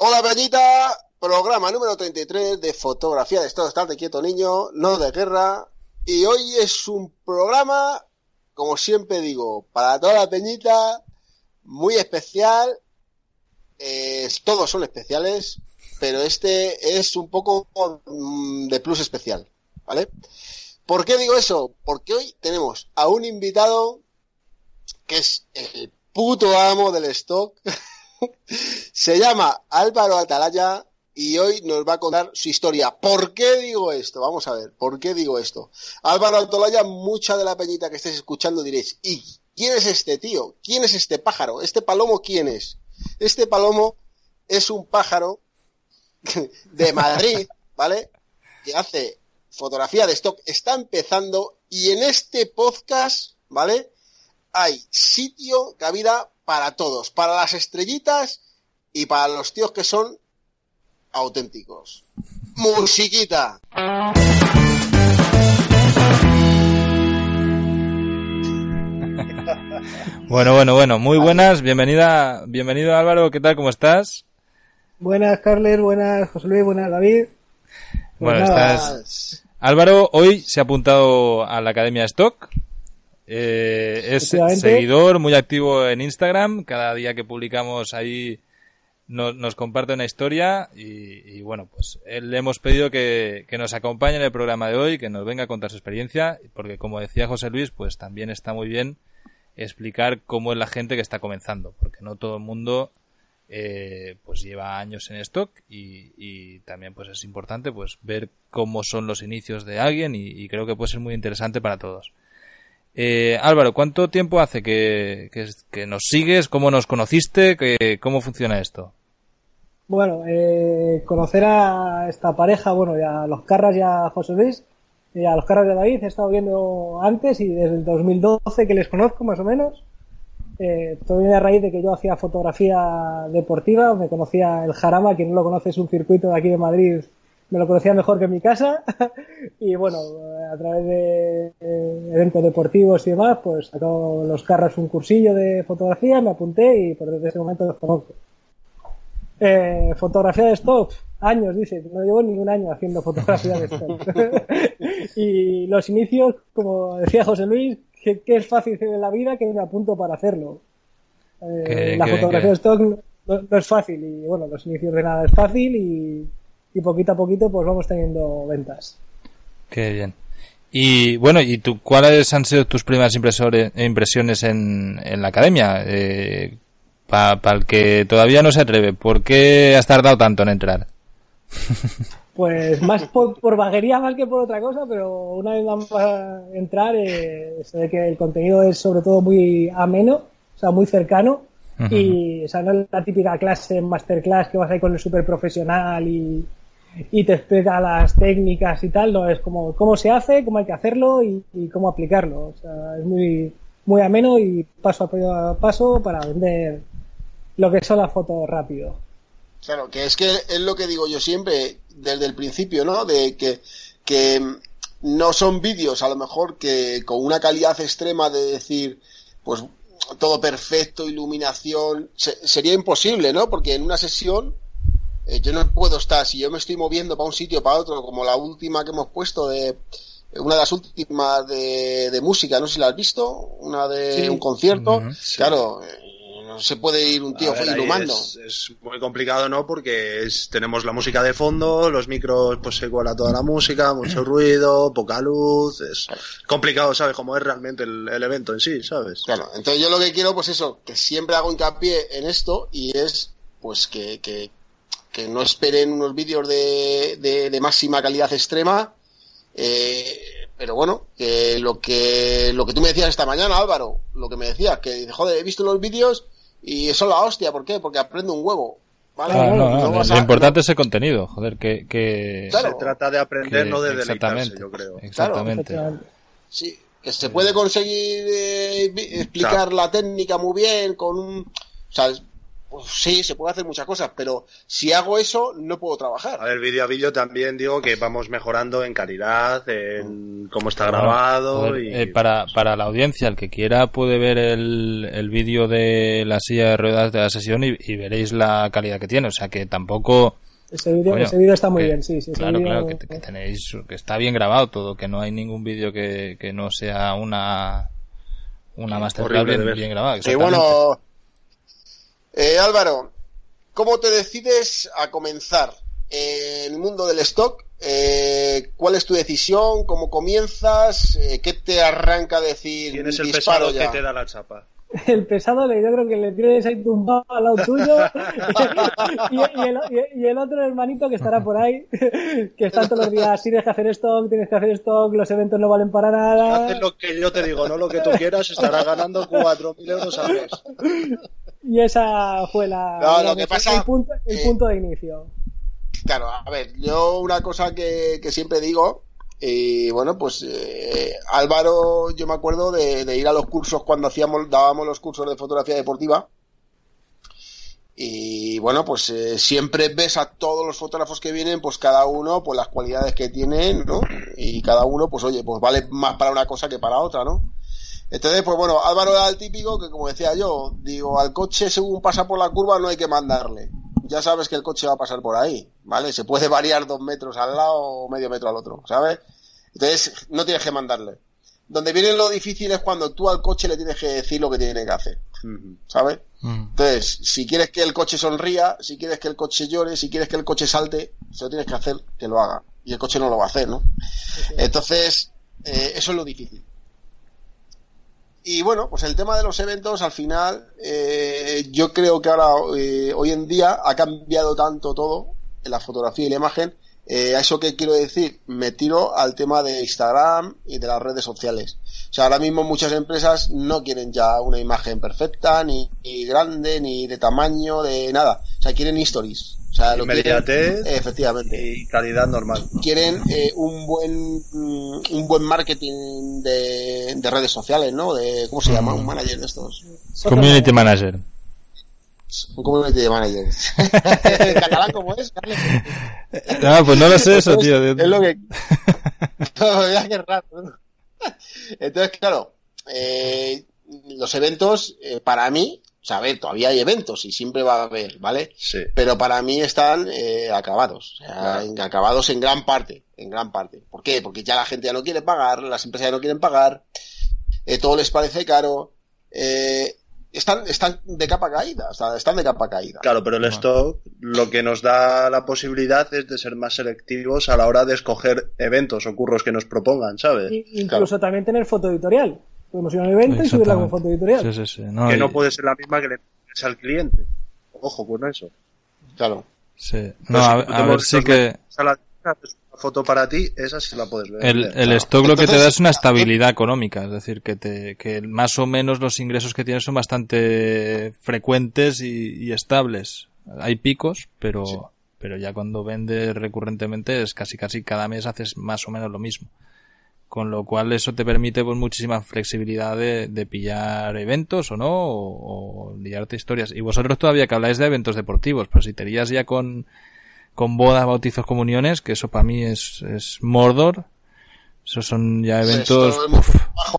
Hola Peñita, programa número 33 de fotografía de estado estate quieto niño, no de guerra. Y hoy es un programa, como siempre digo, para toda la Peñita, muy especial. Todos son especiales, pero este es un poco mm, de plus especial, ¿vale? ¿Por qué digo eso? Porque hoy tenemos a un invitado que es el puto amo del stock. Se llama Álvaro Atalaya y hoy nos va a contar su historia. ¿Por qué digo esto? Vamos a ver, ¿por qué digo esto? Álvaro Atalaya, mucha de la peñita que estés escuchando diréis, ¿y quién es este tío? ¿Quién es este pájaro? ¿Este palomo quién es? Este palomo es un pájaro de Madrid, ¿vale? Que hace fotografía de stock, está empezando y en este podcast, ¿vale? Hay sitio, cabida para todos, para las estrellitas y para los tíos que son auténticos. Musiquita. Bueno, bueno, bueno, muy buenas, bienvenida, bienvenido Álvaro, ¿qué tal? ¿Cómo estás? Buenas, Carles, buenas, José Luis, buenas, David. Bueno, estás... Álvaro hoy se ha apuntado a la Academia Stock, eh, es seguidor, muy activo en Instagram. Cada día que publicamos ahí nos comparte una historia y, bueno, pues le hemos pedido que, nos acompañe en el programa de hoy, que nos venga a contar su experiencia, porque como decía José Luis, pues también está muy bien explicar cómo es la gente que está comenzando, porque no todo el mundo eh, pues lleva años en stock y, también pues es importante pues ver cómo son los inicios de alguien y creo que puede ser muy interesante para todos. Eh, Álvaro, ¿cuánto tiempo hace que, nos sigues? ¿Cómo nos conociste? ¿Cómo funciona esto? Bueno, eh, conocer a esta pareja, bueno, ya a los Carras y a José Luis, y a los Carras de David, he estado viendo antes y desde el 2012 que les conozco más o menos. Eh, todo viene a raíz de que yo hacía fotografía deportiva, me conocía el Jarama, quien no lo conoce es un circuito de aquí de Madrid me lo conocía mejor que en mi casa y bueno, a través de eventos deportivos y demás, pues sacó los carros un cursillo de fotografía, me apunté y por desde ese momento los conozco. Eh, fotografía de stock, años, dice, no llevo ningún año haciendo fotografía de stock. y los inicios, como decía José Luis, que, es fácil en la vida que me apunto para hacerlo. Eh, la fotografía de stock no es fácil y bueno, los inicios de nada es fácil y y poquito a poquito pues vamos teniendo ventas. Qué bien. Y bueno, ¿y tú, cuáles han sido tus primeras impresiones en, en la academia? Eh, Para el que todavía no se atreve, ¿por qué has tardado tanto en entrar? Pues más por, por, vaguería más que por otra cosa, pero una vez vamos a entrar, eh, se ve que el contenido es sobre todo muy ameno, o sea, muy cercano. Y, o sea, no es la típica clase masterclass que vas ahí con el super profesional y, y te explica las técnicas y tal, no es como cómo se hace, cómo hay que hacerlo y, cómo aplicarlo. O sea, es muy, muy ameno y paso a paso para vender lo que son las fotos rápido. Claro, que es que es lo que digo yo siempre desde el principio, ¿no? De que, que no son vídeos a lo mejor que con una calidad extrema de decir, pues todo perfecto, iluminación, sería imposible, ¿no? Porque en una sesión eh, yo no puedo estar, si yo me estoy moviendo para un sitio, para otro, como la última que hemos puesto de una de las últimas de, de música, no sé si la has visto, una de un concierto, claro, eh, no se puede ir un tío ilumando. Es, es, muy complicado, ¿no? Porque es, tenemos la música de fondo, los micros, pues se cuela toda la música, mucho ruido, poca luz, es complicado, ¿sabes? Cómo es realmente el, el, evento en sí, ¿sabes? Claro, entonces yo lo que quiero, pues eso, que siempre hago hincapié en esto y es, pues que, que, que no esperen unos vídeos de, de, máxima calidad extrema. Eh, pero bueno, que lo que lo que tú me decías esta mañana, Álvaro, lo que me decías, que joder, he visto los vídeos y eso es la hostia, ¿por qué? Porque aprendo un huevo. ¿vale? lo importante es el contenido, joder, que... que... Se trata de aprender, no de deleitarse, yo creo. Exactamente. Sí, que se puede conseguir eh, explicar la técnica muy bien con un... O sea, pues sí, se puede hacer muchas cosas, pero si hago eso, no puedo trabajar. A ver, vídeo a vídeo también digo que vamos mejorando en calidad, en cómo está grabado. y... Eh, para, para la audiencia, el que quiera puede ver el, el vídeo de la silla de ruedas de la sesión y, veréis la calidad que tiene. O sea que tampoco. Ese vídeo está muy bien, sí, sí. Claro, claro, que, tenéis, que está bien grabado todo, que no hay ningún vídeo que, que no sea una una masterclass bien, bien grabada. Sí, bueno, eh, Álvaro, ¿cómo te decides a comenzar en el mundo del stock? Eh, ¿Cuál es tu decisión? ¿Cómo comienzzas? Eh, ¿Qué te arranca a decir? ¿Quién es el pesado que te da la chapa? el pesado yo creo que le tienes ahí tumbado al lado tuyo y, el, otro hermanito que estará por ahí que está todos los días tienes que hacer stock, tienes que hacer stock, los eventos no valen para nada haces lo que yo te digo, no lo que tú quieras estará ganando 4.000 euros al mes y esa fue la lo que pasa, el, punto, el punto de inicio claro, a ver, yo una cosa que, que siempre digo y bueno, pues eh, Álvaro, yo me acuerdo de, ir a los cursos cuando hacíamos, dábamos los cursos de fotografía deportiva. Y bueno, pues eh, siempre ves a todos los fotógrafos que vienen, pues cada uno, pues las cualidades que tienen, ¿no? Y cada uno, pues oye, pues vale más para una cosa que para otra, ¿no? Entonces, pues bueno, Álvaro era el típico que, como decía yo, digo, al coche según pasa por la curva no hay que mandarle ya sabes que el coche va a pasar por ahí, ¿vale? Se puede variar dos metros al lado o medio metro al otro, ¿sabes? Entonces, no tienes que mandarle. Donde viene lo difícil es cuando tú al coche le tienes que decir lo que tiene que hacer, ¿sabes? Entonces, si quieres que el coche sonría, si quieres que el coche llore, si quieres que el coche salte, se lo tienes que hacer que lo haga. Y el coche no lo va a hacer, ¿no? Entonces, eh, eso es lo difícil. Y bueno, pues el tema de los eventos, al final, eh, yo creo que ahora, eh, hoy en día, ha cambiado tanto todo en la fotografía y la imagen. Eh, ¿A eso que quiero decir? Me tiro al tema de Instagram y de las redes sociales. O sea, ahora mismo muchas empresas no quieren ya una imagen perfecta, ni, ni grande, ni de tamaño, de nada. O sea, quieren stories. O sea, lo Inmediatez efectivamente. y calidad normal. Quieren eh, un buen mm, un buen marketing de, de, redes sociales, ¿no? De cómo se llama un manager de estos. Community manager. Un community manager. catalán cómo es? No, pues no lo sé eso, tío. Es lo que. no, qué raro. Entonces, claro, eh, los eventos, eh, para mí, a ver, todavía hay eventos y siempre va a haber, ¿vale? Sí. Pero para mí están eh, acabados, o sea, acabados en gran parte, en gran parte. ¿Por qué? Porque ya la gente ya no quiere pagar, las empresas ya no quieren pagar, eh, todo les parece caro, eh, están, están de capa caída, están de capa caída. Claro, pero el stock lo que nos da la posibilidad es de ser más selectivos a la hora de escoger eventos o curros que nos propongan, ¿sabes? incluso también tener foto editorial. Podemos ir a un evento y subirla como foto editorial. Sí, sí, sí. No, que no puede ser la misma que le al cliente. Ojo con eso. Claro. Sí. No, a, ver, sí que... foto para ti, esa sí la puedes ver. El, el stock lo que te da es una estabilidad económica, es decir, que te, que más o menos los ingresos que tienes son bastante frecuentes y, y estables. Hay picos, pero, pero ya cuando vendes recurrentemente es casi casi cada mes haces más o menos lo mismo con lo cual eso te permite pues muchísima flexibilidad de, de pillar eventos o no, o, liarte historias. Y vosotros todavía que habláis de eventos deportivos, pues si te irías ya con, con bodas, bautizos, comuniones, que eso para mí es, es Mordor, esos son ya eventos.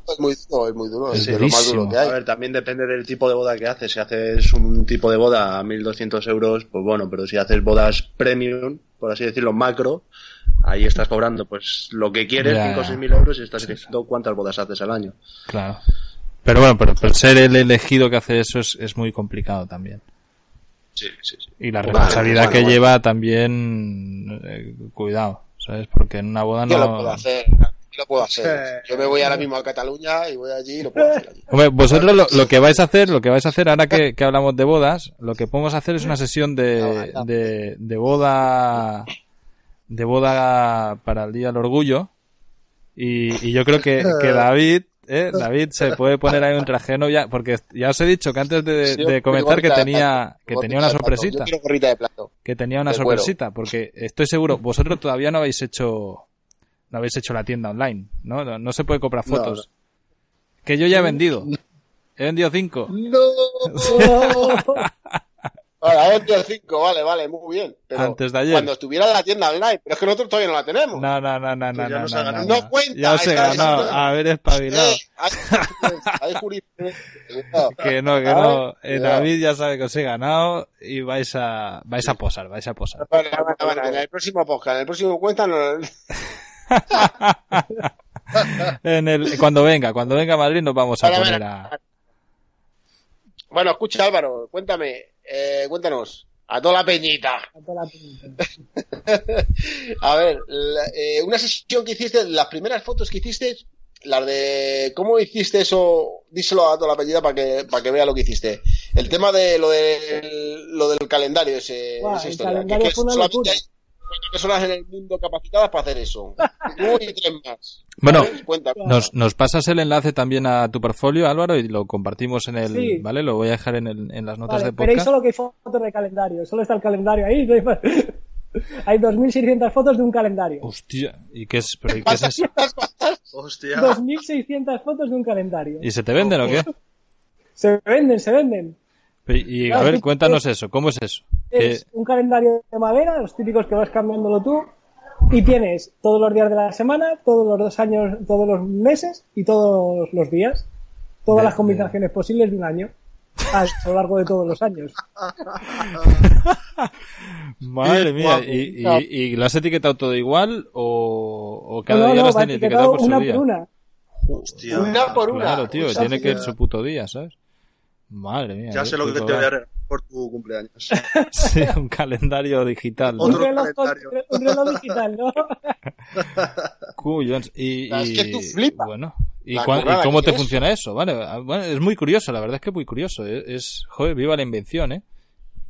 Es muy, duro, es muy duro. Es, lo más duro que hay. A ver, también depende del tipo de boda que haces. Si haces un tipo de boda a 1200 euros, pues bueno, pero si haces bodas premium, por así decirlo, macro, ahí estás cobrando pues lo que quieres, 5 o 6 mil euros y estás diciendo cuántas bodas haces al año. Claro. Pero bueno, pero, ser el elegido que hace eso es, es muy complicado también. Sí, sí, sí. Y la responsabilidad que lleva también, eh, cuidado, ¿sabes? Porque en una boda no... Yo lo puedo hacer, lo puedo hacer. Yo me voy ahora mismo a Cataluña y voy allí y lo puedo hacer allí. Hombre, vosotros lo, lo, que vais a hacer, lo que vais a hacer ahora que, que hablamos de bodas, lo que podemos hacer es una sesión de, de, de boda de boda para el Día del Orgullo. Y, y yo creo que, que David, eh, David se puede poner ahí un traje de novia, porque ya os he dicho que antes de, de comenzar que tenía, que tenía una sorpresita. Que tenía una sorpresita, porque estoy seguro, vosotros todavía no habéis hecho, no habéis hecho la tienda online, ¿no? No, se puede comprar fotos. Que yo ya he vendido. He vendido cinco. No. Vale, antes del 5, vale, vale, muy bien. Pero antes de ayer. Cuando estuviera en la tienda online, pero es que nosotros todavía no la tenemos. No, no, no, no, no, no, no, no, no, cuenta. Ya os he ganado, a ver, espabilado. Eh, hay, hay que no, que no. Eh, David ya sabe que os he ganado y vais a, vais a posar, vais a posar. Vale, vale, vale, en el próximo podcast, en el próximo cuenta no... en el, cuando venga, cuando venga a Madrid nos vamos a poner a... Bueno, escucha Álvaro, cuéntame, eh, cuéntanos. A toda la peñita. A toda la peñita. a ver, la, eh, una sesión que hiciste, las primeras fotos que hiciste, las de cómo hiciste eso, díselo a toda la peñita para que, para que vea lo que hiciste. El tema de lo, de, lo del calendario, ese, wow, esa el historia. calendario que, fue una locura. Hay cuatro personas en el mundo capacitadas para hacer eso. Tú y tres más. Bueno, nos, nos pasas el enlace también a tu portfolio, Álvaro, y lo compartimos en el, Sí. ¿vale? Lo voy a dejar en, el, en las notas Vale, de podcast. solo que hay fotos de calendario. Solo está el calendario ahí. no hay más. Hay 2.600 fotos de un calendario. Hostia, ¿y qué es, pero, ¿y qué es eso? Hostia. 2.600 fotos de un calendario. ¿Y se te venden o qué? Se venden, se venden. Y, a ver, cuéntanos eso, ¿cómo es eso? Es un calendario de madera, los típicos que vas cambiándolo tú, y tienes todos los días de la semana, todos los dos años, todos los meses y todos los días. Todas las combinaciones posibles de un año. A lo largo de todos los años. Madre mía. ¿y, y, y lo has etiquetado todo igual o, o cada No, no, día no, lo has va tenido etiquetado etiquetado por su una día? por una. Hostia. Una por una. Claro, tío, Hostia. tiene que ir su puto día, ¿sabes? Madre mía. Ya ¿eh? sé lo que te voy a dar por tu cumpleaños. Sí, un calendario digital. ¿no? Un reloj, calendario. un reloj digital, ¿no? Cuyons. Y, Es y- que tú flipas. Bueno, ¿y, cuán- cómo te es. funciona eso? Vale, ah, bueno, es muy curioso, la verdad es que muy curioso. Es, es- joder, viva la invención, ¿eh?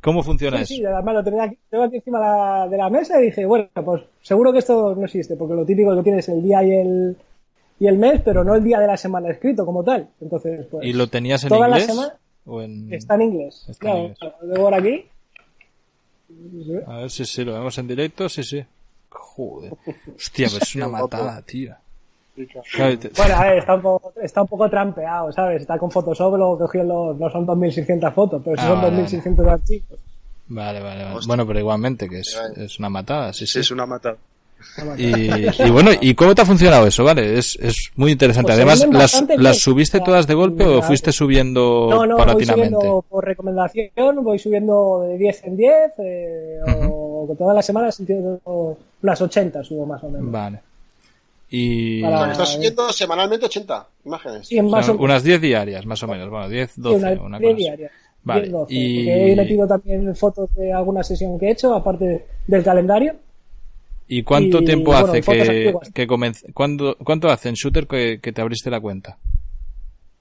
¿Cómo funciona Sí, eso? sí, además lo tenía aquí, tengo aquí encima la- de la mesa y dije, bueno, pues seguro que esto no existe, porque lo típico que tienes el día y el, y el mes, pero no el día de la semana escrito como tal. Entonces, pues. ¿Y lo tenías en toda la inglés? semana ¿O en... está en inglés. Está en Claro, inglés. lo veo por aquí. A ver si sí, lo vemos en directo, sí, sí. Joder. Hostia, pues es una matada, tío. Bueno, a ver, está un poco, está un poco trampeado, ¿sabes? Está con Photoshop, luego cogió los, no son 2600 fotos, pero sí Ah, son vale, 2600 archivos. Vale, vale, vale. Hostia. Bueno, pero igualmente que es, es una matada, sí, Sí, sí. es una mata. Y, y bueno, ¿y cómo te ha funcionado eso? Vale, es, es muy interesante. Pues Además, ¿las, las subiste O sea, todas de golpe o fuiste subiendo No, no, voy subiendo por recomendación, voy subiendo de 10 en 10, eh, o que todas las semanas unas 80 subo más o menos. Vale. Y Para- O estás subiendo semanalmente 80 imágenes. Sí, o o unas 10 diarias, más o menos. Bueno, 10, 12, una, una cosa. Vale, 10, 12, y- he metido también fotos de alguna sesión que he hecho, aparte del calendario. ¿Y cuánto Y, tiempo bueno, hace que, que comenz- ¿cuándo- ¿Cuánto hace en Shooter que, que te abriste la cuenta?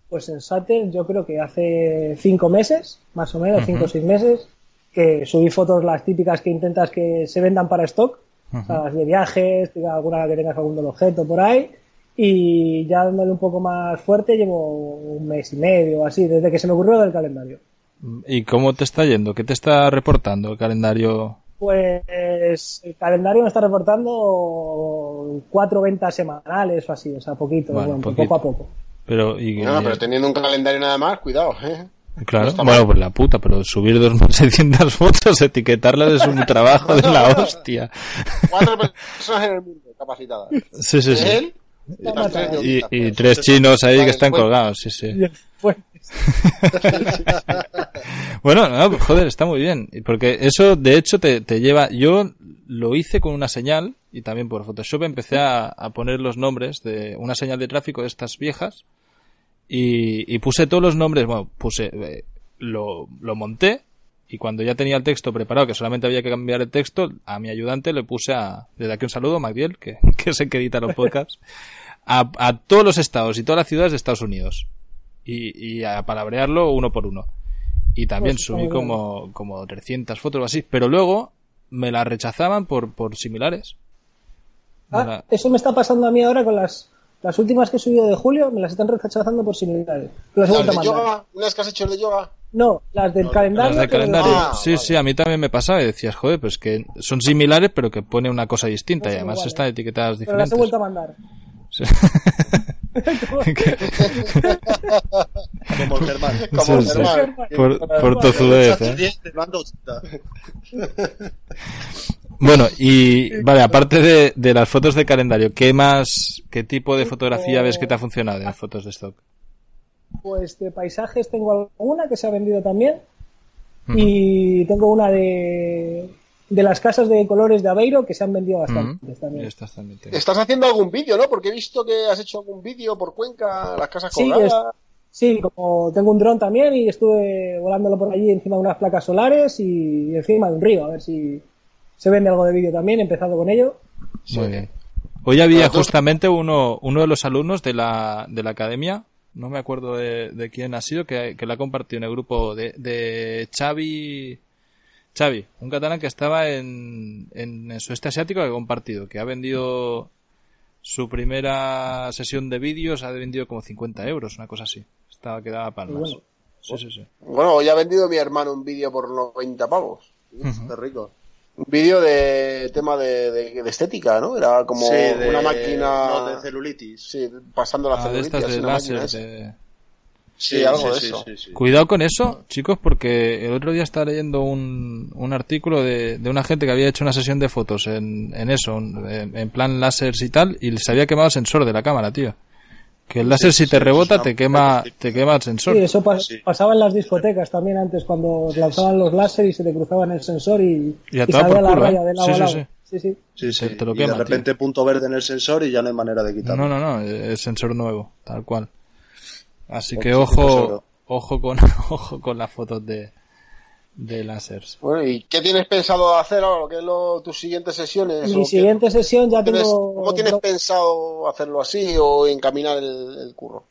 Pues en Sater yo creo que hace 5 meses, más o menos, 5 o 6 meses, que subí fotos las típicas que intentas que se vendan para stock, o sea, las de viajes, alguna que tengas algún objeto por ahí, y ya dándole un poco más fuerte llevo un mes y medio o así, desde que se me ocurrió del calendario. ¿Y cómo te está yendo? ¿Qué te está reportando el calendario? Pues el calendario me está reportando cuatro ventas semanales o así, o sea, poquito, Bueno, bueno, poquito. poco a poco. Pero, y, No, pero teniendo un calendario nada más, cuidado, ¿eh? claro, no está bueno, pues la puta, pero subir 2.600 fotos, etiquetarlas es un trabajo de la hostia. Cuatro personas en el mundo capacitadas. Sí, sí, sí. Él y Y, tres chinos ahí que están bueno. colgados, sí, sí. Después, Bueno, no, joder, está muy bien. Porque eso, de hecho, te, te lleva. Yo lo hice con una señal y también por Photoshop empecé a, a poner los nombres de una señal de tráfico de estas viejas y, y puse todos los nombres. Bueno, puse. eh, lo, lo monté y cuando ya tenía el texto preparado, que solamente había que cambiar el texto, a mi ayudante le puse a. Desde aquí un saludo, Magdiel, que, que es el que edita los podcasts. A, a todos los estados y todas las ciudades de Estados Unidos. Y, y a palabrearlo uno por uno. Y también Pues subí como, como 300 fotos o así. Pero luego me las rechazaban por, por similares. Me Ah, la- eso me está pasando a mí ahora con las, las últimas que he subido de julio, me las están rechazando por similares. Las he Las vuelto a de mandar. yoga, unas que has hecho de yoga. No, las del calendario. Las del calendario. Ah, sí, vale. sí, a mí también me pasaba y decías, joder, pues que son similares pero que pone una cosa distinta No y además iguales. están etiquetadas pero las he diferentes. vuelto a mandar. Sí. como Germán. Como el Germán. Por, por tozudez, ¿eh? Bueno, y vale, aparte de, de, las fotos de calendario, ¿qué más, qué tipo de fotografía ves que te ha funcionado en las fotos de stock? Pues de paisajes tengo alguna que se ha vendido también. Y tengo una de, de las casas de colores de Aveiro que se han vendido bastante también. Estás, Estás, haciendo algún vídeo, ¿no? Porque he visto que has hecho algún vídeo por Cuenca, las casas colgadas. Sí, sí, como tengo un dron también y estuve volándolo por allí encima de unas placas solares y encima de un río, a ver si se vende algo de vídeo también, he empezado con ello. Muy bien. Hoy había justamente uno, uno de los alumnos de la, de la academia, no me acuerdo de, quién ha sido, que, que la ha compartido en el grupo de, de Xavi, Xavi, un catalán que estaba en, en el sudeste asiático que ha compartido, que ha vendido su primera sesión de vídeos, ha vendido como 50 euros, una cosa así. Estaba quedaba palmas. Bueno, sí, sí, sí. bueno, hoy ha vendido mi hermano un vídeo por 90 pavos. Uh rico un vídeo de tema de, de, estética, ¿no? Era como una máquina de celulitis. Sí, pasando la ah, celulitis. De estas de láser, Sí, algo de eso. Cuidado con eso, chicos, porque el otro día estaba leyendo un, un artículo de, de una gente que había hecho una sesión de fotos en, en eso, en, en plan láseres y tal, y se había quemado el sensor de la cámara, tío. Que el láser si te rebota te quema te quema el sensor. Sí, eso pasaba en las discotecas también antes cuando lanzaban los láser y se te cruzaban el sensor y, y, salía la raya ¿eh? de lado sí, a lado. Sí, sí. sí. sí, Te, lo quema, y de repente punto verde en el sensor y ya no hay manera de quitarlo. No, no, no, es sensor nuevo, tal cual. Así que ojo, ojo con ojo con las fotos de de láseres. Bueno, ¿y qué tienes pensado hacer ahora? ¿Qué es lo, tus siguientes sesiones? Mi siguiente sesión ya tengo... ¿Cómo tienes pensado hacerlo así o encaminar el, el, curro?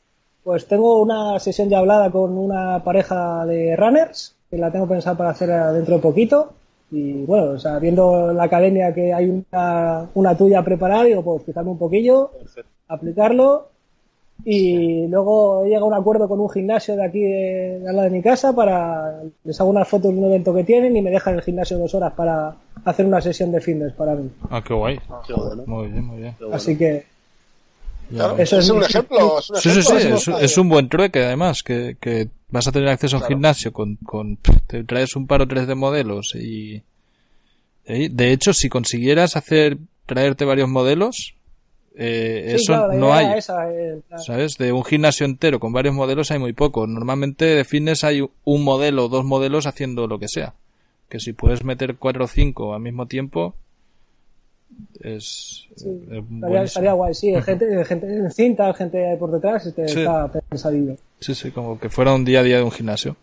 Pues tengo una sesión ya hablada con una pareja de runners, que la tengo pensada para hacer dentro de poquito. Y bueno, o sea, viendo la academia que hay una, una tuya preparada, digo, pues fijarme un poquillo, Perfecto. aplicarlo y luego he llegado a un acuerdo con un gimnasio de aquí de, de al lado de mi casa para les hago unas fotos de un evento que tienen y me dejan el gimnasio dos horas para hacer una sesión de fitness para mí. Ah, qué guay. qué bueno. Muy bien, muy bien. Así que Claro, eso es, un ejemplo. Es un, sí, ejemplo, sí, sí, es, es, un buen trueque además, que, que vas a tener acceso a un claro. gimnasio con, con, te traes un par o tres de modelos y, y, de hecho, si consiguieras hacer, traerte varios modelos, eh, sí, eso claro, no hay. Esa, eh, claro. ¿Sabes? De un gimnasio entero con varios modelos hay muy poco. Normalmente de fitness hay un modelo o dos modelos haciendo lo que sea. Que si puedes meter cuatro o cinco al mismo tiempo, es. Sí, es estaría, estaría, guay, sí. Gente, gente en cinta, gente por detrás, este, sí. está pensadillo. Sí, sí, como que fuera un día a día de un gimnasio.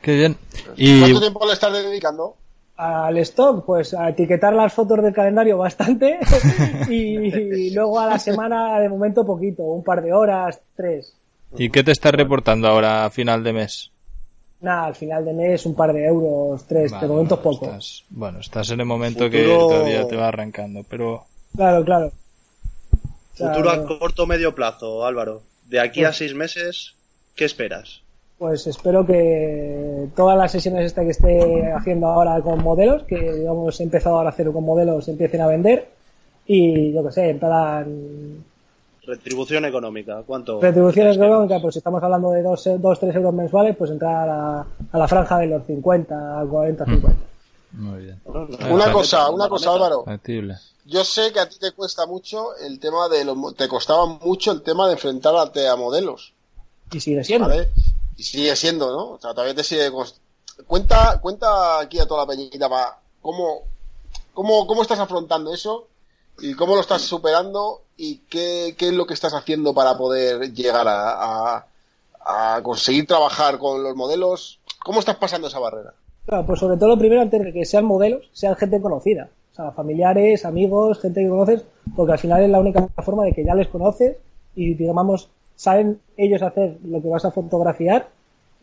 Qué bien. Y... ¿Cuánto tiempo le estás dedicando? Al stock, pues a etiquetar las fotos del calendario bastante y, y, luego a la semana de momento poquito, un par de horas, tres. ¿Y qué te estás reportando ahora a final de mes? Nada, al final de mes un par de euros, tres, vale, de momento bueno, poco. Estás, bueno, estás en el momento Futuro... que todavía te va arrancando, pero... Claro, claro. Futuro claro. a corto medio plazo, Álvaro. De aquí a seis meses, ¿qué esperas? Pues espero que todas las sesiones este que esté haciendo ahora con modelos, que digamos he empezado ahora a hacer con modelos, empiecen a vender y yo que sé, en plan... Retribución económica, ¿cuánto? Retribución económica, pues si estamos hablando de 2-3 euros mensuales, pues entrar a, a, la franja de los 50, 40, 50. Muy bien. Una cosa, una cosa Álvaro. Yo sé que a ti te cuesta mucho el tema de los, te costaba mucho el tema de enfrentarte a modelos. Y sigue siendo. ¿Vale? Y sigue siendo, ¿no? O sea, todavía te sigue. Cuenta, cuenta aquí a toda la peñita cómo, cómo, cómo estás afrontando eso y cómo lo estás superando y qué, qué es lo que estás haciendo para poder llegar a, a, a, conseguir trabajar con los modelos. ¿Cómo estás pasando esa barrera? Claro, pues sobre todo lo primero, antes de que sean modelos, sean gente conocida. O sea, familiares, amigos, gente que conoces, porque al final es la única forma de que ya les conoces y, digamos, saben ellos hacer lo que vas a fotografiar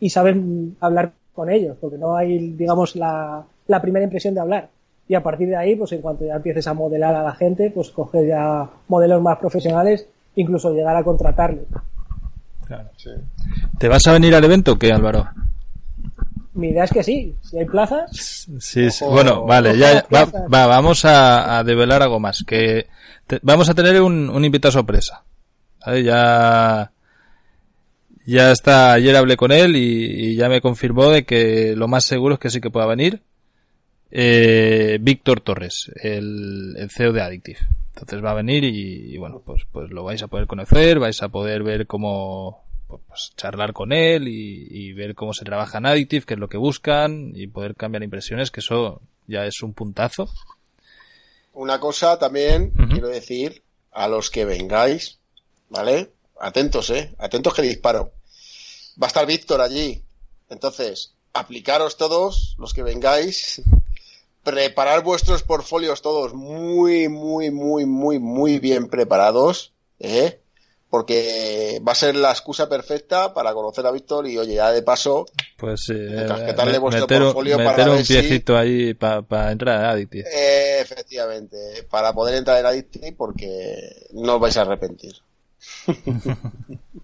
y saben hablar con ellos, porque no hay, digamos, la, la primera impresión de hablar. Y a partir de ahí, pues en cuanto ya empieces a modelar a la gente, pues coges ya modelos más profesionales, incluso llegar a contratarles. Claro. Sí. ¿Te vas a venir al evento o qué, Álvaro? Mi idea es que sí, si hay plazas. Sí, sí. bueno, vale, ya va, va, vamos a, a, develar algo más, que te, vamos a tener un, un invitado sorpresa. ¿Vale? Ya Ya está, ayer hablé con él y, ya me confirmó de que lo más seguro es que sí que pueda venir. Eh, Víctor Torres, el, CEO de Addictive. Entonces va a venir y, bueno, pues, pues lo vais a poder conocer, vais a poder ver cómo, pues, pues charlar con él y, ver cómo se trabaja en Addictive, qué es lo que buscan y poder cambiar impresiones, que eso ya es un puntazo. Una cosa también, quiero decir, a los que vengáis, ¿vale? Atentos, ¿eh? Atentos que disparo. Va a estar Víctor allí. Entonces, aplicaros todos, los que vengáis, preparar vuestros portfolios todos muy, muy, muy, muy, muy bien preparados, ¿eh? Porque va a ser la excusa perfecta para conocer a Víctor y, oye, ya de paso, pues eh, vuestro portfolio para un piecito ahí para entrar a Adictive. efectivamente, para poder entrar en Adictive porque no os vais a arrepentir.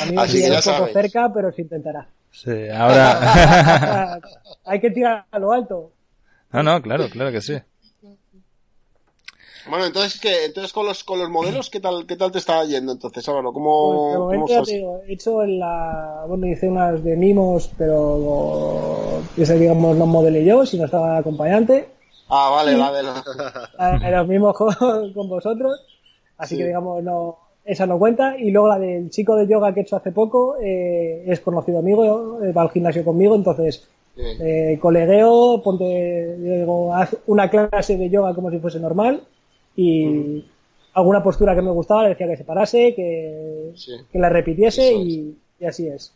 A mí Así un poco cerca, pero se intentará. Sí, ahora. Hay que tirar a lo alto. No, no, claro, claro que sí. Bueno, entonces, ¿qué? Entonces con los, con los modelos, ¿qué tal, qué tal te está yendo entonces, Álvaro? ¿Cómo, pues he hecho en la, bueno, hice unas de mimos, pero ese, digamos, no modelé yo, sino estaba acompañante. Ah, vale, vale. Los mismos con, con vosotros. Así que, digamos, no, esa no cuenta. Y luego la del chico de yoga que he hecho hace poco, eh, es conocido amigo, eh, va al gimnasio conmigo, entonces, eh, colegueo, ponte, digo, haz una clase de yoga como si fuese normal y alguna postura que me gustaba le decía que se parase, que, que la repitiese y, así es.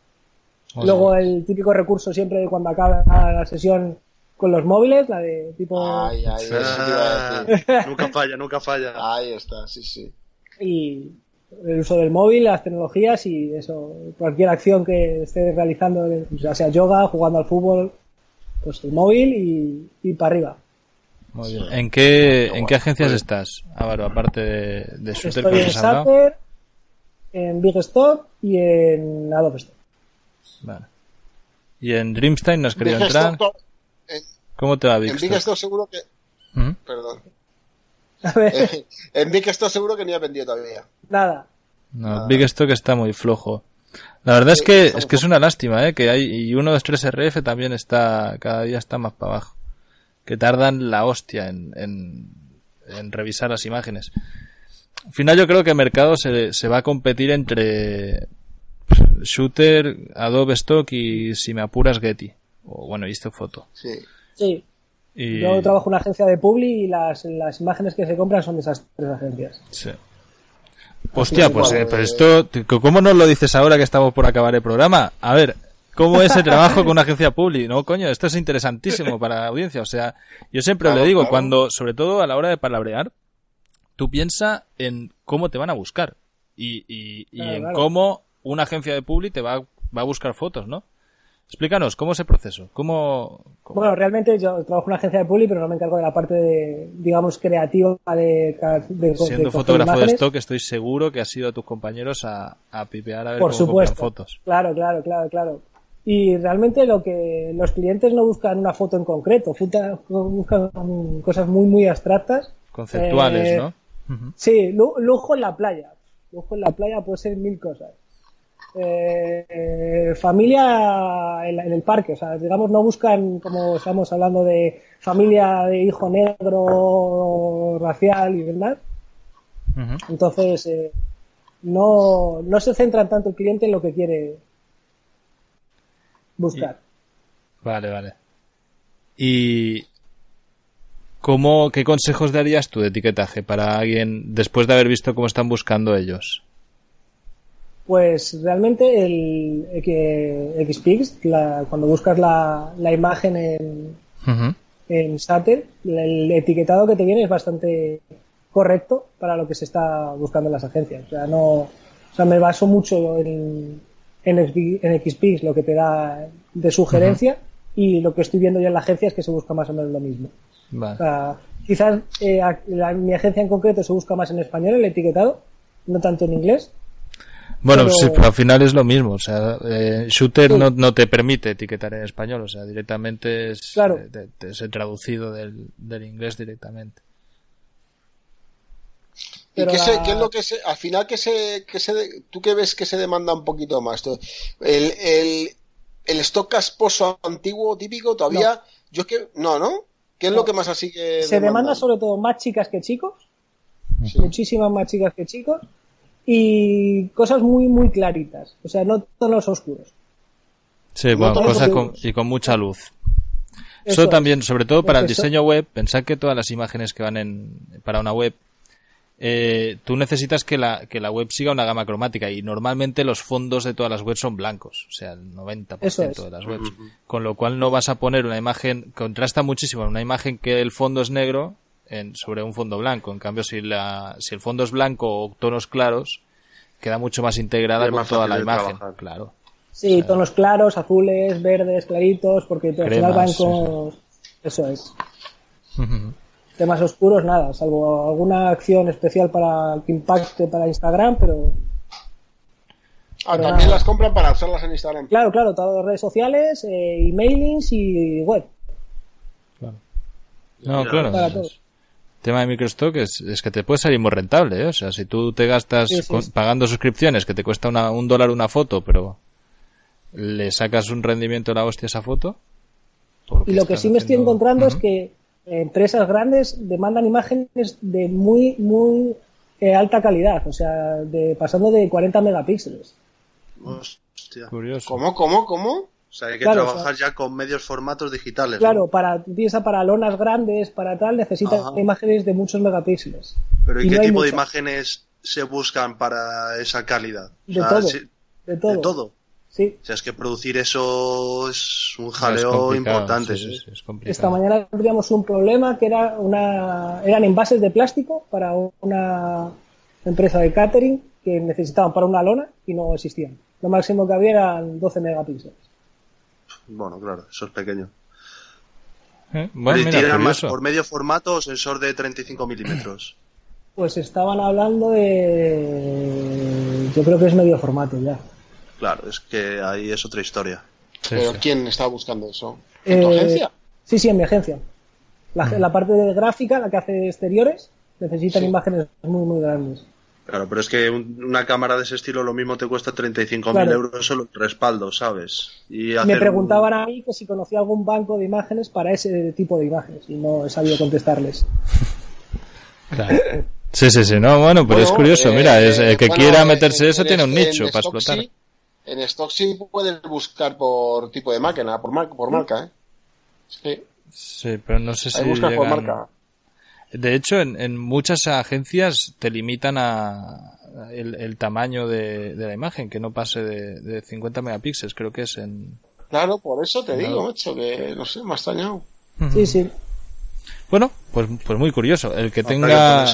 Luego el típico recurso siempre de cuando acaba la sesión con los móviles, la de tipo... Ay, ay, nunca falla, nunca falla. Ahí está, sí, sí. Y el uso del móvil, las tecnologías y eso, cualquier acción que esté realizando, ya sea yoga, jugando al fútbol, pues el móvil y, y para arriba. Muy bien. ¿En qué, ¿en qué agencias estás, Álvaro, aparte de, de Shooter Estoy en Sater, en Big Stop y en Adobe Store. Vale. ¿Y en Dreamstein no has querido entrar? ¿Cómo te va Big En Big Stop seguro que... ¿Mm? Perdón. en Big Store seguro que ni ha vendido todavía. Nada. No, Big Stock está muy flojo. La verdad es que es que es una lástima, ¿eh? Que hay y uno 2 3 RF también está cada día está más para abajo. Que tardan la hostia en, en, revisar las imágenes. Al final yo creo que el mercado se, se va a competir entre Shooter, Adobe Stock y si me apuras Getty. O bueno, y esta foto. Sí. Sí. Yo trabajo en una agencia de Publi y las, las imágenes que se compran son de esas tres agencias. Sí. Hostia, pues, eh, pero esto, ¿cómo nos lo dices ahora que estamos por acabar el programa? A ver, ¿cómo es el trabajo con una agencia Publi? No, coño, esto es interesantísimo para la audiencia. O sea, yo siempre le digo, cuando, sobre todo a la hora de palabrear, tú piensa en cómo te van a buscar y, y, en cómo una agencia de Publi te va, va a buscar fotos, ¿no? Explícanos, ¿cómo es el proceso? ¿Cómo, Bueno, realmente yo trabajo en una agencia de publi, pero no me encargo de la parte, de, digamos, creativa de... de Siendo fotógrafo de stock, estoy seguro que has ido a tus compañeros a, a pipear a ver Por cómo supuesto. fotos. Claro, claro, claro, claro. Y realmente lo que los clientes no buscan una foto en concreto, buscan cosas muy, muy abstractas. Conceptuales, eh, ¿no? Sí, lujo en la playa. Lujo en la playa puede ser mil cosas eh, familia en, el parque, o sea, digamos, no buscan, como estamos hablando de familia de hijo negro, racial y demás. Entonces, eh, no, no se centran tanto el cliente en lo que quiere buscar. Vale, vale. ¿Y cómo, qué consejos darías tú de etiquetaje para alguien después de haber visto cómo están buscando ellos? Pues realmente el XPix, cuando buscas la, imagen en, en Sater, el etiquetado que te viene es bastante correcto para lo que se está buscando en las agencias. O sea, no, o sea, me baso mucho en, en, XPix, lo que te da de sugerencia, y lo que estoy viendo ya en la agencia es que se busca más o menos lo mismo. quizás eh, mi agencia en concreto se busca más en español el etiquetado, no tanto en inglés, bueno, sí, pero al final es lo mismo. O sea, eh, Shooter no, no, te permite etiquetar en español. O sea, directamente es, es el traducido del, del inglés directamente. ¿Y qué, es lo que se, al final que se, que se, tú qué ves que se demanda un poquito más? El, el, el stock casposo antiguo típico todavía, yo es que, no, ¿no? ¿Qué es lo que más así que... Se demanda sobre todo más chicas que chicos, muchísimas más chicas que chicos, y cosas muy, muy claritas, o sea, no tonos oscuros. Sí, bueno, cosas con, y con mucha luz. Eso, también, sobre todo para el diseño web, pensad que todas las imágenes que van en, para una web, eh, tú necesitas que la, que la web siga una gama cromática y normalmente los fondos de todas las webs son blancos, o sea, el 90% de las webs. Con lo cual no vas a poner una imagen, contrasta muchísimo una imagen que el fondo es negro en, sobre un fondo blanco. En cambio, si, la, si el fondo es blanco o tonos claros, queda mucho más integrada con toda la imagen. Claro. Sí, tonos claros, azules, verdes, claritos, porque al final van con... Eso es. Temas oscuros, nada, salvo alguna acción especial para que impacte para Instagram, pero... Ah, también las compran para usarlas en Instagram. Claro, claro, todas redes sociales, eh, emailings y web. Claro. No, claro. Para El tema de microstock es, es, que te puede salir muy rentable, ¿eh? O sea, si tú te gastas pagando suscripciones que te cuesta un dólar una foto, pero le sacas un rendimiento a la hostia esa foto. Y lo que sí me estoy encontrando es que empresas grandes demandan imágenes de muy, muy eh, alta calidad, o sea, de pasando de 40 megapíxeles. Hostia. Curioso. ¿Cómo, cómo, cómo? O sea, hay que trabajar ya con medios formatos digitales. Claro, para piensa para lonas grandes, para tal, necesita imágenes de muchos megapíxeles. Pero ¿y, qué tipo de imágenes se buscan para esa calidad? De, todo, de todo. De todo. Sí. O sea, es que producir eso es un jaleo importante. Esta mañana tendríamos un problema que era una, eran envases de plástico para una empresa de catering que necesitaban para una lona y no existían. Lo máximo que había eran 12 megapíxeles. Bueno, claro, eso es pequeño. ¿Eh? Bueno, más por medio formato o sensor de 35 milímetros? Pues estaban hablando de. Yo creo que es medio formato ya. Claro, es que ahí es otra historia. ¿Pero quién está buscando eso? ¿En tu eh, agencia? Sí, sí, en mi agencia. La, mm. la, parte de gráfica, la que hace exteriores, necesitan imágenes muy, muy grandes. Claro, pero es que una cámara de ese estilo lo mismo te cuesta 35.000 euros solo el respaldo, ¿sabes? Y Me preguntaban a mí que si conocía algún banco de imágenes para ese tipo de imágenes y no he sabido contestarles. Claro. Sí, sí, sí, no, bueno, pero es curioso, eh, mira, es, el que quiera meterse eso tiene un nicho para explotar. En stock sí puedes buscar por tipo de máquina, por, marca, por marca, ¿eh? Sí. Sí, pero no sé si. buscas por marca. De hecho, en, muchas agencias te limitan a el, tamaño de, la imagen, que no pase de, 50 megapíxeles, creo que es en. Claro, por eso te digo, macho, que no sé, me ha extrañado. Sí, sí. Bueno, pues, pues muy curioso. El que tenga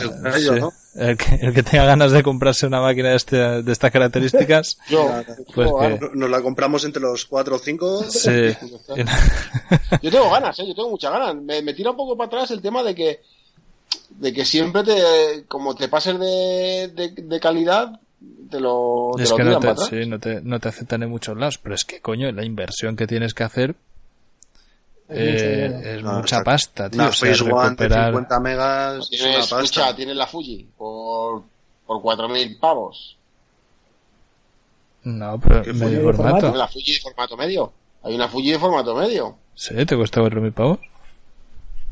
el, que, tenga ganas de comprarse una máquina de, este, de estas características, yo, pues nos la compramos entre los 4 o 5. Sí. yo tengo ganas, ¿eh? yo tengo muchas ganas. Me, me tira un poco para atrás el tema de que de que siempre te como te pases de, de, calidad te lo, es que no te, sí, no te, no te aceptan en muchos lados pero es que coño la inversión que tienes que hacer es, mucha eh, pasta, tío. Una recuperar... 50 megas. Tienes, escucha, tienes la Fuji por, por 4.000 pavos. No, pero medio formato. La Fuji de formato medio. Hay una Fuji de formato medio. ¿Sí? ¿Te cuesta 4.000 pavos?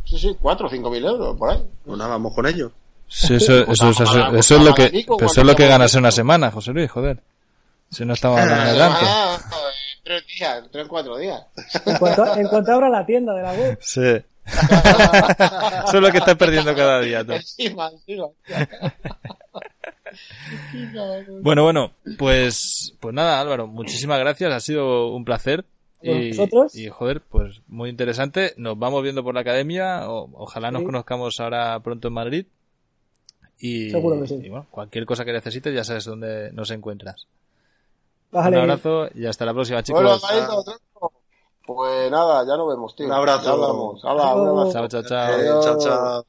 Sí, sí, 4 o 5.000 euros, por ahí. Pues nada, vamos con ello. Sí, eso, eso, eso, eso, es lo que, eso es lo que ganas en una semana, José Luis, joder. Si no estamos hablando adelante tres días, tres, cuatro días. En cuanto, en cuanto abra la tienda de la web. Sí. Eso es lo que estás perdiendo cada día. bueno, bueno, pues, pues nada, Álvaro, muchísimas gracias, ha sido un placer. Y, y, joder, pues muy interesante. Nos vamos viendo por la academia. ojalá nos conozcamos ahora pronto en Madrid. Y, Seguro que sí. y bueno, cualquier cosa que necesites ya sabes dónde nos encuentras. Un abrazo y hasta la próxima, chicos. pues nada, ya nos vemos, tío. Un abrazo. hablamos. Chao, chao, chao. chao, chao.